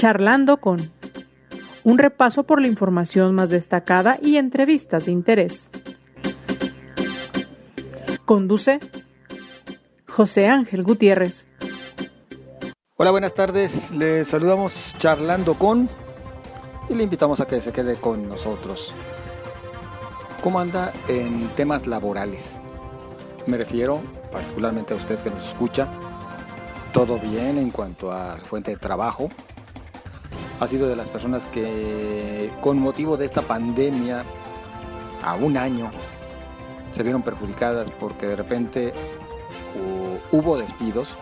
Charlando con un repaso por la información más destacada y entrevistas de interés. Conduce José Ángel Gutiérrez. Hola, buenas tardes. Le saludamos charlando con y le invitamos a que se quede con nosotros. ¿Cómo anda en temas laborales? Me refiero particularmente a usted que nos escucha. ¿Todo bien en cuanto a fuente de trabajo? Ha sido de las personas que con motivo de esta pandemia a un año se vieron perjudicadas porque de repente hubo despidos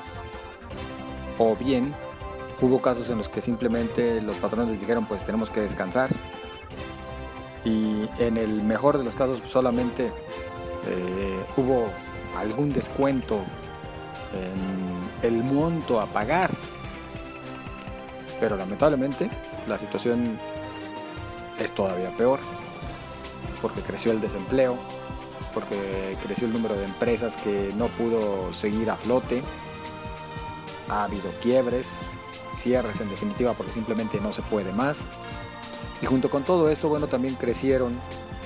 o bien hubo casos en los que simplemente los patrones les dijeron pues tenemos que descansar y en el mejor de los casos solamente eh, hubo algún descuento en el monto a pagar pero lamentablemente la situación es todavía peor porque creció el desempleo porque creció el número de empresas que no pudo seguir a flote ha habido quiebres, cierres en definitiva porque simplemente no se puede más. Y junto con todo esto, bueno, también crecieron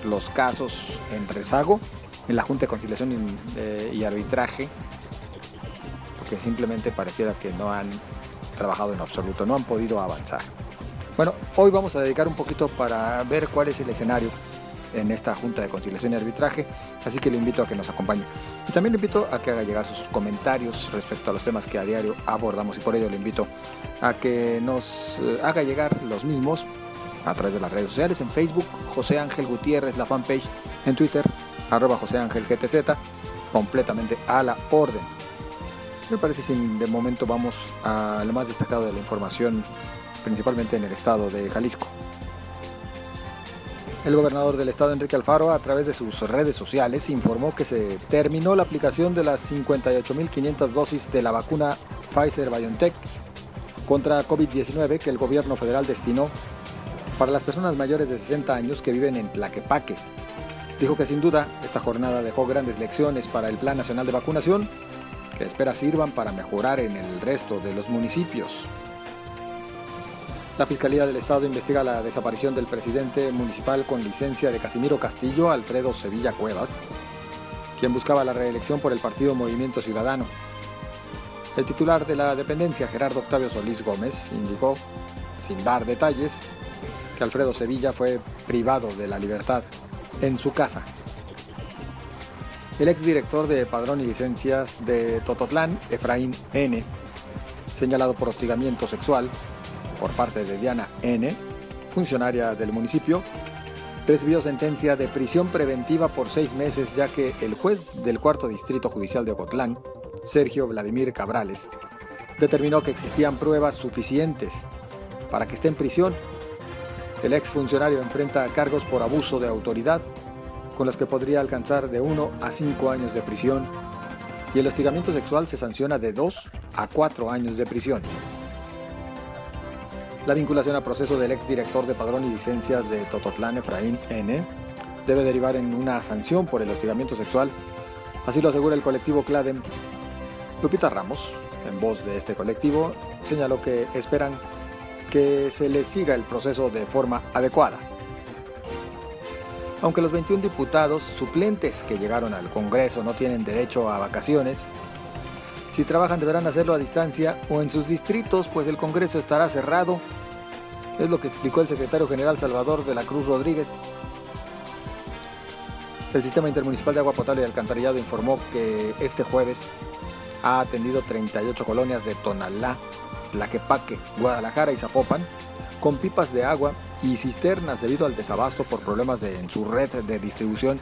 los casos en rezago en la Junta de Conciliación y, eh, Arbitraje, porque simplemente pareciera que no han trabajado en absoluto, no han podido avanzar. Bueno, hoy vamos a dedicar un poquito para ver cuál es el escenario en esta Junta de Conciliación y Arbitraje, así que le invito a que nos acompañe. Y también le invito a que haga llegar sus comentarios respecto a los temas que a diario abordamos y por ello le invito a que nos eh, haga llegar los mismos a través de las redes sociales, en Facebook, José Ángel Gutiérrez, la fanpage, en Twitter, arroba José Ángel GTZ, completamente a la orden. Me parece que de momento vamos a lo más destacado de la información, principalmente en el estado de Jalisco. El gobernador del estado, Enrique Alfaro, a través de sus redes sociales, informó que se terminó la aplicación de las 58.500 dosis de la vacuna Pfizer-BioNTech contra COVID-19 que el gobierno federal destinó para las personas mayores de 60 años que viven en Tlaquepaque. Dijo que sin duda esta jornada dejó grandes lecciones para el Plan Nacional de Vacunación, espera sirvan para mejorar en el resto de los municipios. La Fiscalía del Estado investiga la desaparición del presidente municipal con licencia de Casimiro Castillo, Alfredo Sevilla Cuevas, quien buscaba la reelección por el partido Movimiento Ciudadano. El titular de la dependencia, Gerardo Octavio Solís Gómez, indicó, sin dar detalles, que Alfredo Sevilla fue privado de la libertad en su casa. El exdirector de Padrón y Licencias de Tototlán, Efraín N., señalado por hostigamiento sexual, por parte de Diana N., funcionaria del municipio, recibió sentencia de prisión preventiva por seis meses ya que el juez del cuarto distrito judicial de Ocotlán, Sergio Vladimir Cabrales, determinó que existían pruebas suficientes para que esté en prisión. El exfuncionario enfrenta cargos por abuso de autoridad, con los que podría alcanzar de uno a cinco años de prisión, y el hostigamiento sexual se sanciona de dos a cuatro años de prisión. La vinculación a proceso del exdirector de Padrón y Licencias de Tototlán, Efraín N., debe derivar en una sanción por el hostigamiento sexual. Así lo asegura el colectivo CLADEM. Lupita Ramos, en voz de este colectivo, señaló que esperan que se les siga el proceso de forma adecuada. Aunque los 21 diputados suplentes que llegaron al Congreso no tienen derecho a vacaciones, si trabajan deberán hacerlo a distancia o en sus distritos, pues el Congreso estará cerrado. Es lo que explicó el secretario general Salvador de la Cruz Rodríguez. El Sistema Intermunicipal de Agua Potable y Alcantarillado informó que este jueves ha atendido 38 colonias de Tonalá, Tlaquepaque, Guadalajara y Zapopan con pipas de agua y cisternas debido al desabasto por problemas en su red de distribución.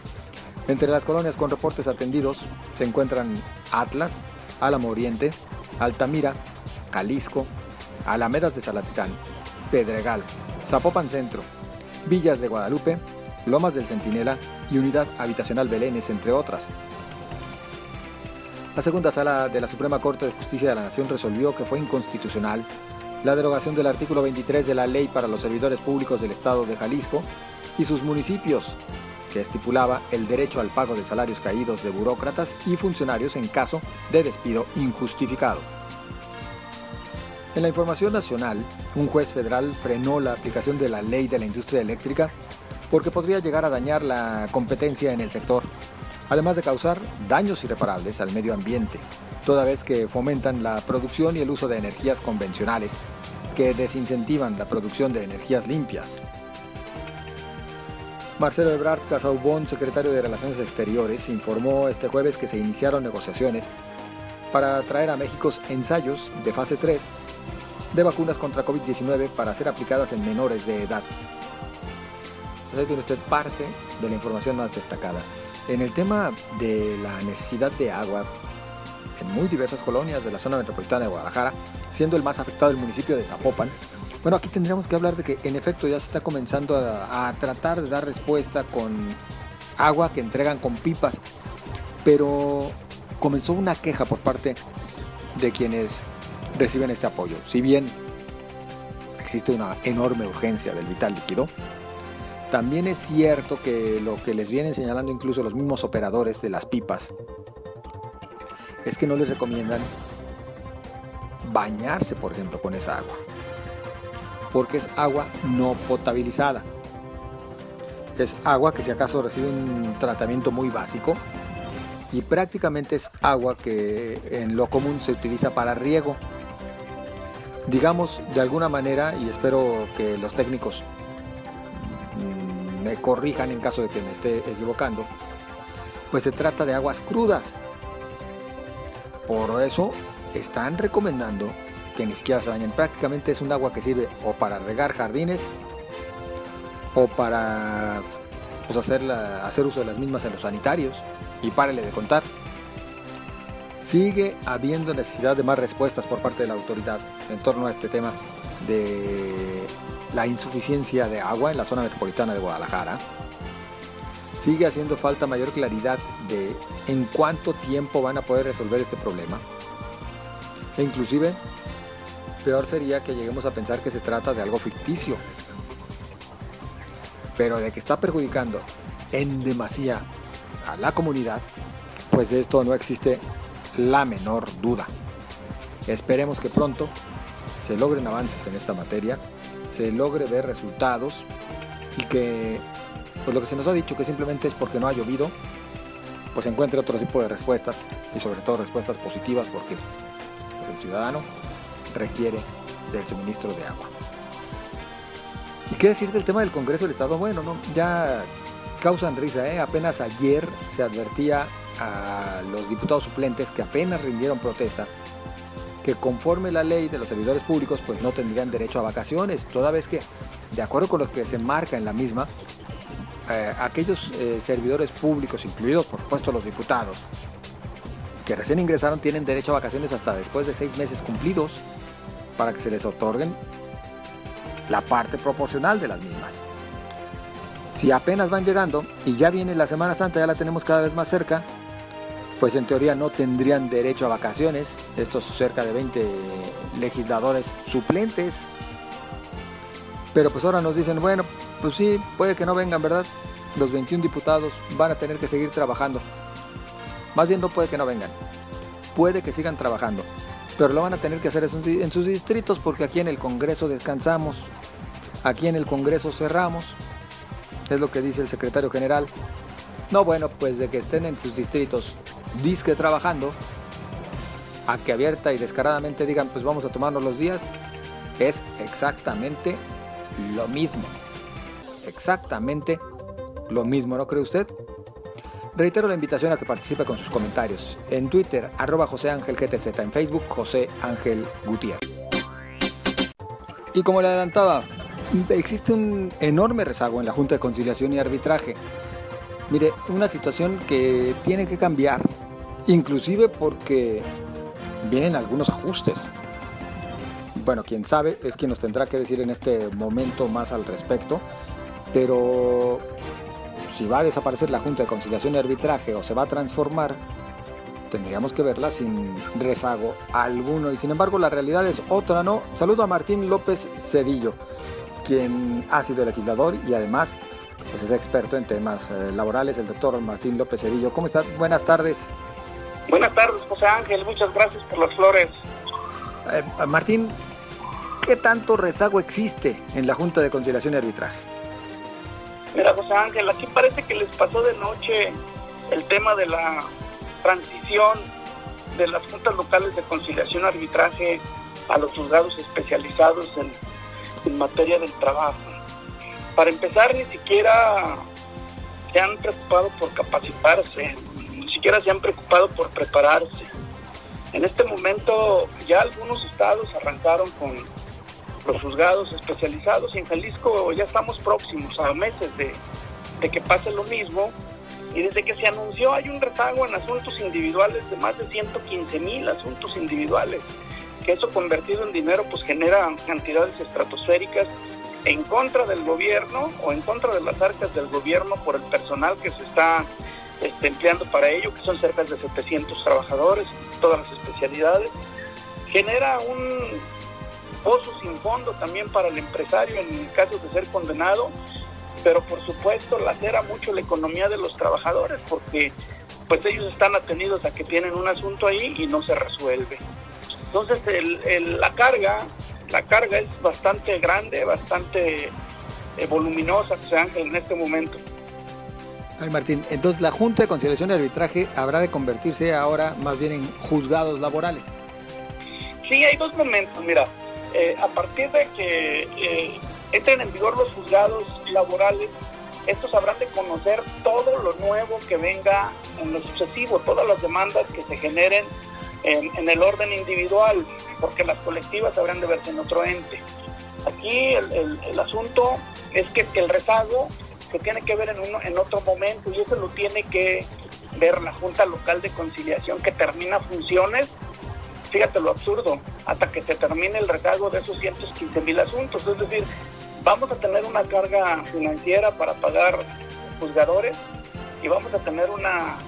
Entre las colonias con reportes atendidos se encuentran Atlas, Álamo Oriente, Altamira, Jalisco, Alamedas de Salatitán, Pedregal, Zapopan Centro, Villas de Guadalupe, Lomas del Centinela y Unidad Habitacional Belénes, entre otras. La segunda sala de la Suprema Corte de Justicia de la Nación resolvió que fue inconstitucional la derogación del artículo 23 de la Ley para los Servidores Públicos del Estado de Jalisco y sus municipios, que estipulaba el derecho al pago de salarios caídos de burócratas y funcionarios en caso de despido injustificado. En la información nacional, un juez federal frenó la aplicación de la ley de la industria eléctrica porque podría llegar a dañar la competencia en el sector, además de causar daños irreparables al medio ambiente, toda vez que fomentan la producción y el uso de energías convencionales que desincentivan la producción de energías limpias. Marcelo Ebrard Casaubon, secretario de Relaciones Exteriores, informó este jueves que se iniciaron negociaciones para traer a México ensayos de fase 3 de vacunas contra COVID-19 para ser aplicadas en menores de edad. Ahí tiene usted parte de la información más destacada. En el tema de la necesidad de agua en muy diversas colonias de la zona metropolitana de Guadalajara, siendo el más afectado el municipio de Zapopan, bueno, aquí tendríamos que hablar de que en efecto ya se está comenzando a, a tratar de dar respuesta con agua que entregan con pipas, pero comenzó una queja por parte de quienes reciben este apoyo. Si bien existe una enorme urgencia del vital líquido, también es cierto que lo que les vienen señalando incluso los mismos operadores de las pipas es que no les recomiendan bañarse, por ejemplo, con esa agua, porque es agua no potabilizada. Es agua que si acaso recibe un tratamiento muy básico y prácticamente es agua que en lo común se utiliza para riego digamos de alguna manera, y espero que los técnicos me corrijan en caso de que me esté equivocando, pues se trata de aguas crudas. Por eso están recomendando que ni siquiera se bañen. Prácticamente es un agua que sirve o para regar jardines o para pues, hacer, hacer uso de las mismas en los sanitarios. Y párele de contar. Sigue habiendo necesidad de más respuestas por parte de la autoridad en torno a este tema de la insuficiencia de agua en la zona metropolitana de Guadalajara. Sigue haciendo falta mayor claridad de en cuánto tiempo van a poder resolver este problema. E inclusive, peor sería que lleguemos a pensar que se trata de algo ficticio. Pero de que está perjudicando en demasía a la comunidad, pues de esto no existe la menor duda. Esperemos que pronto se logren avances en esta materia, se logre ver resultados y que pues lo que se nos ha dicho que simplemente es porque no ha llovido, pues encuentre otro tipo de respuestas y sobre todo respuestas positivas porque pues, el ciudadano requiere del suministro de agua. ¿Y qué decir del tema del Congreso del Estado? Bueno, no, ya causan risa, ¿eh? apenas ayer se advertía a los diputados suplentes que apenas rindieron protesta que conforme la ley de los servidores públicos pues no tendrían derecho a vacaciones, toda vez que de acuerdo con lo que se marca en la misma, eh, aquellos eh, servidores públicos, incluidos por supuesto los diputados, que recién ingresaron tienen derecho a vacaciones hasta después de seis meses cumplidos para que se les otorguen la parte proporcional de las mismas. Si apenas van llegando y ya viene la Semana Santa, ya la tenemos cada vez más cerca, pues en teoría no tendrían derecho a vacaciones, estos cerca de 20 legisladores suplentes. Pero pues ahora nos dicen, bueno, pues sí, puede que no vengan, ¿verdad? Los 21 diputados van a tener que seguir trabajando. Más bien no puede que no vengan, puede que sigan trabajando, pero lo van a tener que hacer en sus distritos porque aquí en el Congreso descansamos, aquí en el Congreso cerramos, es lo que dice el secretario general. No, bueno, pues de que estén en sus distritos disque trabajando, a que abierta y descaradamente digan, pues vamos a tomarnos los días, es exactamente lo mismo. Exactamente lo mismo, ¿no cree usted? Reitero la invitación a que participe con sus comentarios. En Twitter, arroba José Ángel GTZ. En Facebook, José Ángel Gutiérrez. Y como le adelantaba, existe un enorme rezago en la Junta de Conciliación y Arbitraje. Mire, una situación que tiene que cambiar, inclusive porque vienen algunos ajustes. Bueno, quien sabe es quien nos tendrá que decir en este momento más al respecto, pero si va a desaparecer la Junta de Conciliación y Arbitraje o se va a transformar, tendríamos que verla sin rezago alguno y sin embargo la realidad es otra, ¿no? Saludo a Martín López Cedillo, quien ha sido legislador y además pues es experto en temas eh, laborales, el doctor Martín López Cedillo. ¿Cómo está? Buenas tardes. Buenas tardes, José Ángel. Muchas gracias por las flores. Eh, Martín, ¿qué tanto rezago existe en la Junta de Conciliación y Arbitraje? Mira, José Ángel, aquí parece que les pasó de noche el tema de la transición de las juntas locales de conciliación y arbitraje a los juzgados especializados en, en materia del trabajo. Para empezar, ni siquiera se han preocupado por capacitarse, siquiera se han preocupado por prepararse. En este momento ya algunos estados arrancaron con los juzgados especializados y en Jalisco ya estamos próximos a meses de, de que pase lo mismo y desde que se anunció hay un rezago en asuntos individuales de más de 115 mil asuntos individuales, que eso convertido en dinero pues genera cantidades estratosféricas en contra del gobierno o en contra de las arcas del gobierno por el personal que se está este, empleando para ello, que son cerca de 700 trabajadores, todas las especialidades. Genera un pozo sin fondo también para el empresario en el caso de ser condenado, pero por supuesto lacera mucho la economía de los trabajadores porque pues ellos están atenidos a que tienen un asunto ahí y no se resuelve. Entonces el, la carga la carga es bastante grande, bastante eh, voluminosa, José Ángel, en este momento. Ay, Martín, entonces la Junta de Conciliación y Arbitraje habrá de convertirse ahora más bien en juzgados laborales. Sí, hay dos momentos. Mira, eh, a partir de que eh, entren en vigor los juzgados laborales, estos habrán de conocer todo lo nuevo que venga en lo sucesivo, todas las demandas que se generen en, el orden individual, porque las colectivas habrán de verse en otro ente. Aquí el, el, asunto es que el rezago se tiene que ver en, uno, en otro momento y eso lo tiene que ver la Junta Local de Conciliación que termina funciones, fíjate lo absurdo, hasta que se termine el rezago de esos 115 mil asuntos. Es decir, vamos a tener una carga financiera para pagar juzgadores y vamos a tener una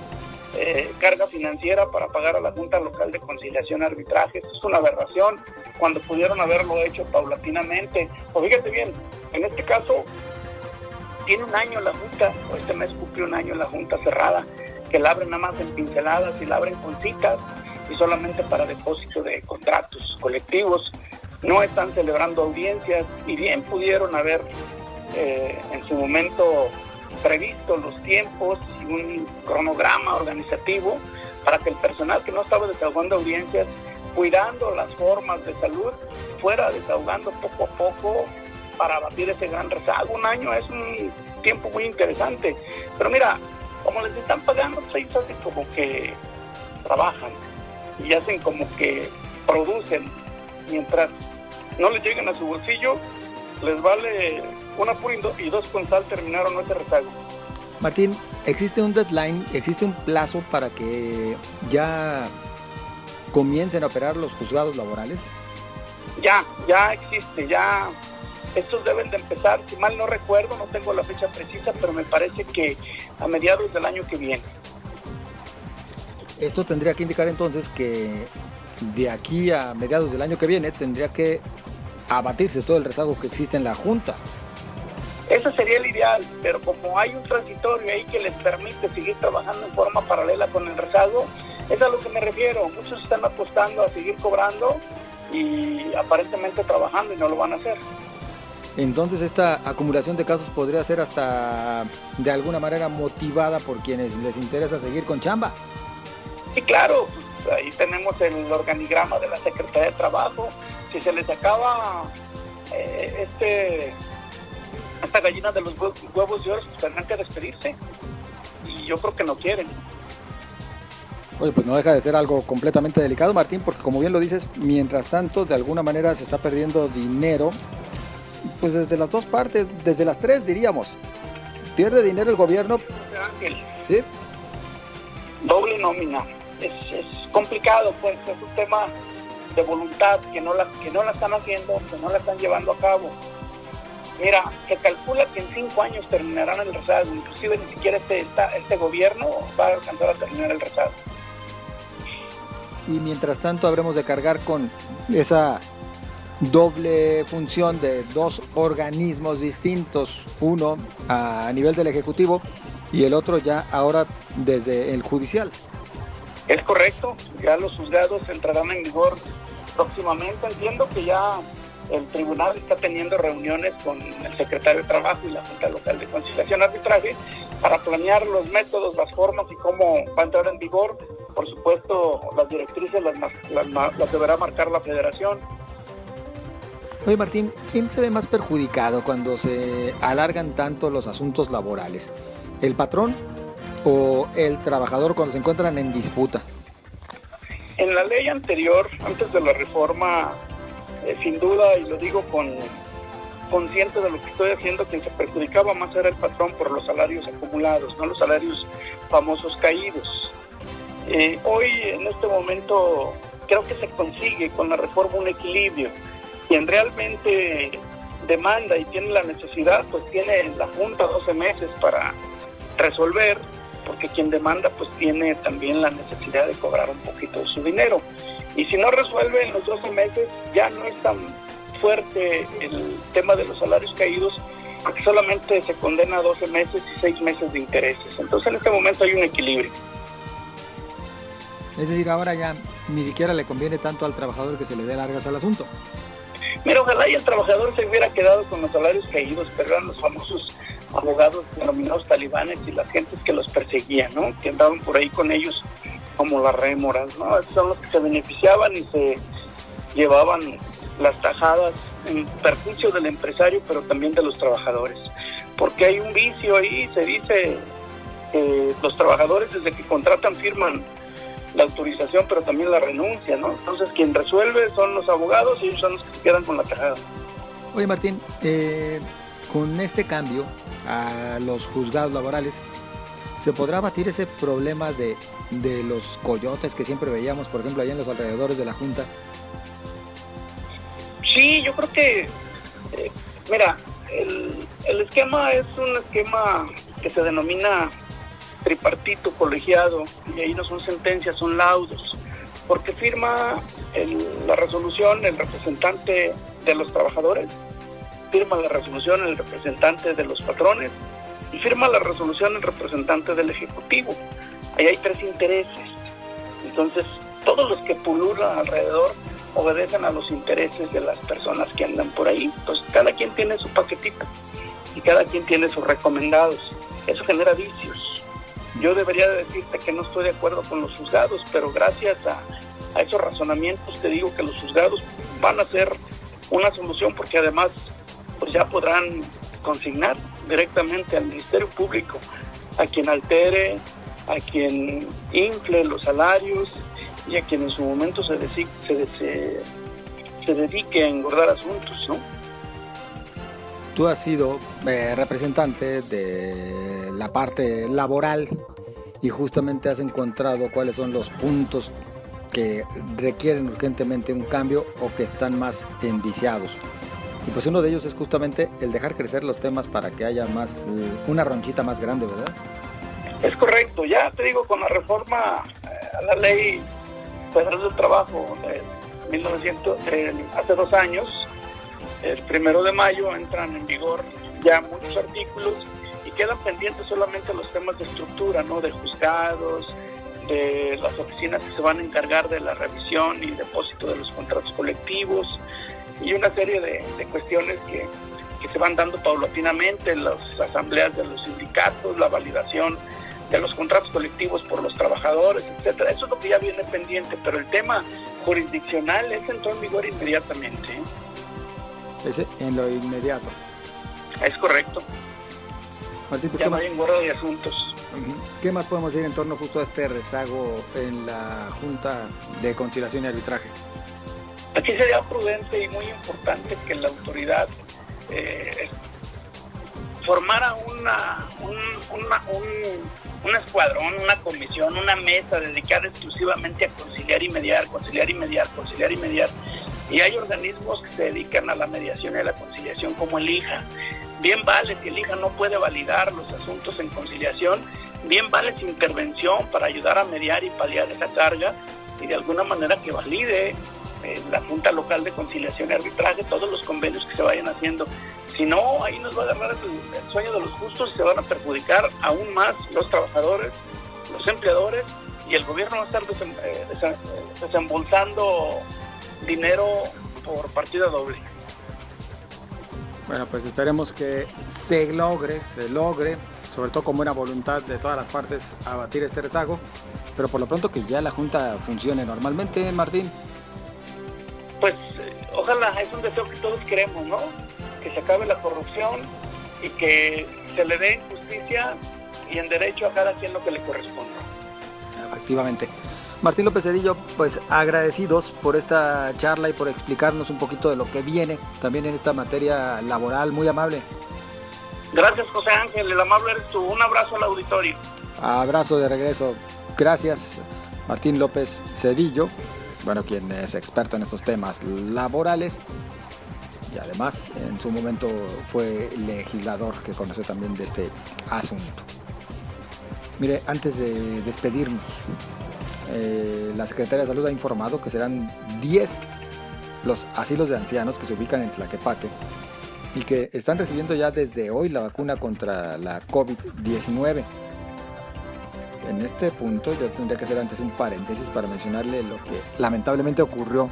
eh, carga financiera para pagar a la Junta Local de Conciliación Arbitraje. Esto es una aberración cuando pudieron haberlo hecho paulatinamente. O fíjate bien, en este caso tiene un año la Junta, o este mes cumplió un año la Junta cerrada, que la abren nada más en pinceladas y la abren con citas y solamente para depósito de contratos colectivos. No están celebrando audiencias y bien pudieron haber eh, en su momento previsto los tiempos y un cronograma organizativo para que el personal que no estaba desahogando audiencias, cuidando las formas de salud, fuera desahogando poco a poco para batir ese gran rezago. Un año es un tiempo muy interesante. Pero mira, como les están pagando, pues ellos hacen como que trabajan y hacen como que producen mientras no les lleguen a su bolsillo, les vale una pura y dos con sal terminaron ese rezago. Martín, ¿existe un deadline, existe un plazo para que ya comiencen a operar los juzgados laborales? Ya, ya existe, ya estos deben de empezar, si mal no recuerdo, no tengo la fecha precisa, pero me parece que a mediados del año que viene. Esto tendría que indicar entonces que de aquí a mediados del año que viene tendría que abatirse todo el rezago que existe en la Junta. Eso sería el ideal, pero como hay un transitorio ahí que les permite seguir trabajando en forma paralela con el rezago, es a lo que me refiero. Muchos están apostando a seguir cobrando y aparentemente trabajando y no lo van a hacer. Entonces esta acumulación de casos podría ser hasta de alguna manera motivada por quienes les interesa seguir con chamba. Sí, claro, pues, ahí tenemos el organigrama de la Secretaría de Trabajo. Si se les acaba eh, este esta gallina de los huevos de oro pues, tendrán que despedirse y yo creo que no quieren. Oye, pues no deja de ser algo completamente delicado, Martín, porque como bien lo dices, mientras tanto, de alguna manera se está perdiendo dinero, pues desde las dos partes, desde las tres diríamos. Pierde dinero el gobierno. Ángel. Sí. Doble nómina. Es, es complicado, pues, es un tema de voluntad que no la que no la están haciendo, que no la están llevando a cabo. Mira, se calcula que en cinco años terminarán el rezago, inclusive ni siquiera este, este gobierno va a alcanzar a terminar el rezago. Y mientras tanto habremos de cargar con esa doble función de dos organismos distintos, uno a nivel del Ejecutivo y el otro ya ahora desde el judicial. Es correcto, ya los juzgados entrarán en vigor próximamente. Entiendo que ya el tribunal está teniendo reuniones con el secretario de Trabajo y la Junta Local de Conciliación Arbitraje para planear los métodos, las formas y cómo va a entrar en vigor. Por supuesto, las directrices las, las, deberá marcar la federación. Oye Martín, ¿quién se ve más perjudicado cuando se alargan tanto los asuntos laborales? ¿El patrón o el trabajador cuando se encuentran en disputa? En la ley anterior, antes de la reforma eh, sin duda, y lo digo con consciente de lo que estoy haciendo, quien se perjudicaba más era el patrón por los salarios acumulados, no los salarios famosos caídos. Eh, hoy, en este momento, creo que se consigue con la reforma un equilibrio. Quien realmente demanda y tiene la necesidad, pues tiene la Junta 12 meses para resolver, porque quien demanda, pues tiene también la necesidad de cobrar un poquito de su dinero. Y si no resuelve en los 12 meses, ya no es tan fuerte el tema de los salarios caídos, porque solamente se condena a 12 meses y 6 meses de intereses. Entonces en este momento hay un equilibrio. Es decir, ahora ya ni siquiera le conviene tanto al trabajador que se le dé largas al asunto. Mira, ojalá y el trabajador se hubiera quedado con los salarios caídos, pero eran los famosos abogados denominados talibanes y las gentes que los perseguían, ¿no? Que andaban por ahí con ellos como las rémoras, ¿no? Esos son los que se beneficiaban y se llevaban las tajadas en perjuicio del empresario, pero también de los trabajadores. Porque hay un vicio ahí, se dice que los trabajadores desde que contratan firman la autorización, pero también la renuncia, ¿no? Entonces quien resuelve son los abogados y ellos son los que se quedan con la tajada. Oye Martín, eh, con este cambio a los juzgados laborales, ¿se podrá batir ese problema de de los coyotes que siempre veíamos, por ejemplo, allá en los alrededores de la Junta? Sí, yo creo que, eh, mira, el, el esquema es un esquema que se denomina tripartito colegiado y ahí no son sentencias, son laudos, porque firma la resolución el representante de los trabajadores, firma la resolución el representante de los patrones y firma la resolución el representante del Ejecutivo. Ahí hay tres intereses. Entonces, todos los que pululan alrededor obedecen a los intereses de las personas que andan por ahí. Entonces, cada quien tiene su paquetito y cada quien tiene sus recomendados. Eso genera vicios. Yo debería decirte que no estoy de acuerdo con los juzgados, pero gracias a, esos razonamientos te digo que los juzgados van a ser una solución porque además pues ya podrán consignar directamente al Ministerio Público a quien altere a quien infle los salarios y a quien en su momento se, se, se, dedique a engordar asuntos, ¿no? Tú has sido eh, representante de la parte laboral y justamente has encontrado cuáles son los puntos que requieren urgentemente un cambio o que están más enviciados. Y pues uno de ellos es justamente el dejar crecer los temas para que haya más, eh, una ronchita más grande, ¿verdad? Es correcto, ya te digo, con la reforma eh, a la ley federal del trabajo de 1900, hace dos años, el primero de mayo entran en vigor ya muchos artículos y quedan pendientes solamente los temas de estructura, ¿no? De juzgados, de las oficinas que se van a encargar de la revisión y depósito de los contratos colectivos y una serie de, de cuestiones que, que se van dando paulatinamente, las asambleas de los sindicatos, la validación de los contratos colectivos por los trabajadores, etcétera. Eso es lo que ya viene pendiente, pero el tema jurisdiccional es entró en vigor inmediatamente. Ese en lo inmediato. Es correcto. Martín, pues, ya hay engorro de asuntos. ¿Qué más podemos decir en torno justo a este rezago en la Junta de Conciliación y Arbitraje? Aquí sería prudente y muy importante que la autoridad eh, formara una, un, una, un, un escuadrón, una comisión, una mesa dedicada exclusivamente a conciliar y mediar, conciliar y mediar, conciliar y mediar. Y hay organismos que se dedican a la mediación y a la conciliación como el IJA. Bien vale que el IJA no puede validar los asuntos en conciliación, bien vale su intervención para ayudar a mediar y paliar esa carga y de alguna manera que valide eh, la Junta Local de Conciliación y Arbitraje todos los convenios que se vayan haciendo si no, ahí nos va a agarrar el, sueño de los justos y se van a perjudicar aún más los trabajadores, los empleadores y el gobierno va a estar eh, desembolsando dinero por partida doble. Bueno, pues esperemos que se logre, se logre, sobre todo con buena voluntad de todas las partes, abatir este rezago, pero por lo pronto que ya la Junta funcione normalmente, Martín. Pues ojalá, es un deseo que todos queremos, ¿no? Que se acabe la corrupción y que se le dé justicia y en derecho a cada quien lo que le corresponda. Efectivamente. Martín López Cedillo, pues agradecidos por esta charla y por explicarnos un poquito de lo que viene también en esta materia laboral, muy amable. Gracias José Ángel, el amable eres tú. Un abrazo al auditorio. Abrazo de regreso. Gracias Martín López Cedillo, bueno, quien es experto en estos temas laborales y además en su momento fue legislador que conoce también de este asunto. Mire, antes de despedirnos, eh, la Secretaría de Salud ha informado que serán 10 los asilos de ancianos que se ubican en Tlaquepaque y que están recibiendo ya desde hoy la vacuna contra la COVID-19. En este punto yo tendría que hacer antes un paréntesis para mencionarle lo que lamentablemente ocurrió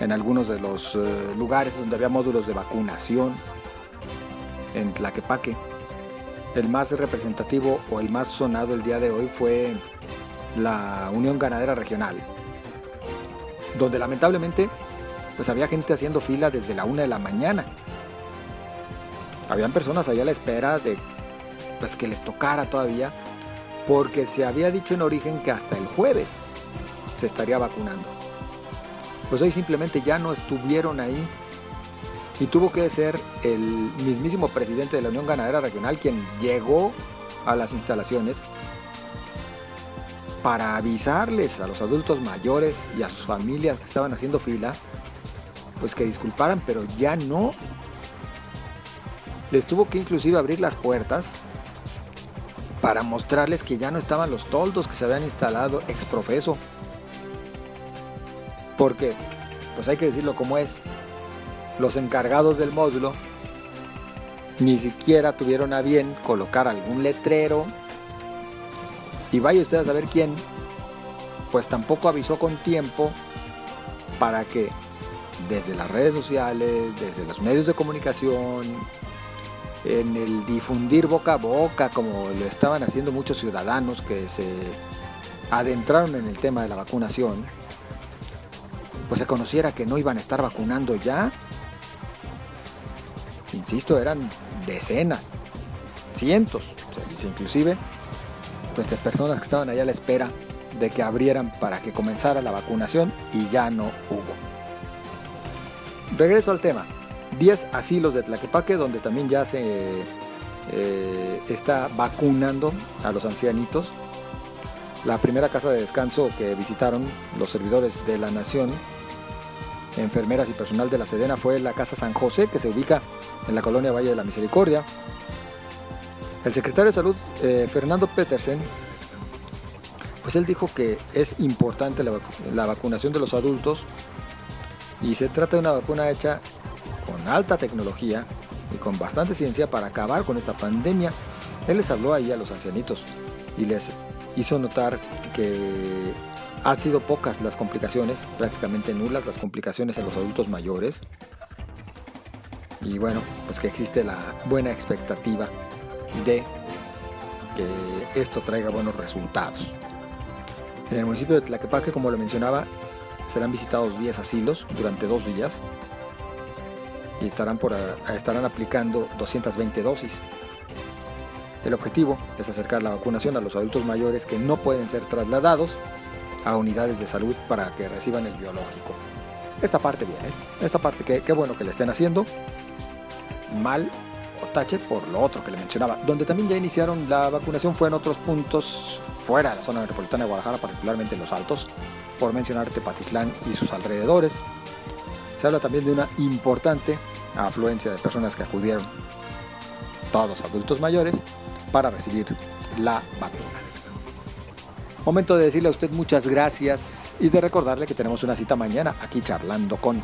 en algunos de los eh, lugares donde había módulos de vacunación en Tlaquepaque. El más representativo o el más sonado el día de hoy fue la Unión Ganadera Regional, donde lamentablemente pues había gente haciendo fila desde la una de la mañana. Habían personas allá a la espera de pues que les tocara todavía, porque se había dicho en origen que hasta el jueves se estaría vacunando. Pues hoy simplemente ya no estuvieron ahí y tuvo que ser el mismísimo presidente de la Unión Ganadera Regional quien llegó a las instalaciones para avisarles a los adultos mayores y a sus familias que estaban haciendo fila, pues que disculparan, pero ya no. Les tuvo que inclusive abrir las puertas para mostrarles que ya no estaban los toldos que se habían instalado ex profeso. Porque, pues hay que decirlo como es, los encargados del módulo ni siquiera tuvieron a bien colocar algún letrero y vaya usted a saber quién, pues tampoco avisó con tiempo para que desde las redes sociales, desde los medios de comunicación, en el difundir boca a boca, como lo estaban haciendo muchos ciudadanos que se adentraron en el tema de la vacunación, pues se conociera que no iban a estar vacunando ya. Insisto, eran decenas, cientos, se dice inclusive, pues, personas que estaban allá a la espera de que abrieran para que comenzara la vacunación y ya no hubo. Regreso al tema. 10 asilos de Tlaquepaque donde también ya se eh, está vacunando a los ancianitos. La primera casa de descanso que visitaron los servidores de la Nación, enfermeras y personal de la Sedena fue la Casa San José, que se ubica en la colonia Valle de la Misericordia. El secretario de Salud, eh, Fernando Petersen, pues él dijo que es importante la, vacunación de los adultos y se trata de una vacuna hecha con alta tecnología y con bastante ciencia para acabar con esta pandemia. Él les habló ahí a los ancianitos y les hizo notar que han sido pocas las complicaciones, prácticamente nulas las complicaciones en los adultos mayores. Y bueno, pues que existe la buena expectativa de que esto traiga buenos resultados. En el municipio de Tlaquepaque, como lo mencionaba, serán visitados 10 asilos durante dos días y estarán, por, estarán aplicando 220 dosis. El objetivo es acercar la vacunación a los adultos mayores que no pueden ser trasladados a unidades de salud para que reciban el biológico. Esta parte bien, ¿eh? esta parte que qué bueno que le estén haciendo. Mal tache por lo otro que le mencionaba. Donde también ya iniciaron la vacunación fue en otros puntos fuera de la zona metropolitana de Guadalajara, particularmente en Los Altos, por mencionar Tepatitlán y sus alrededores. Se habla también de una importante afluencia de personas que acudieron, todos adultos mayores, para recibir la vacuna. Momento de decirle a usted muchas gracias y de recordarle que tenemos una cita mañana aquí charlando con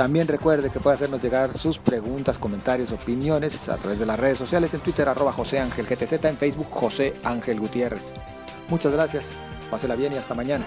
también recuerde que puede hacernos llegar sus preguntas, comentarios, opiniones a través de las redes sociales, en Twitter arroba José Ángel GTZ, en Facebook José Ángel Gutiérrez. Muchas gracias, pásela bien y hasta mañana.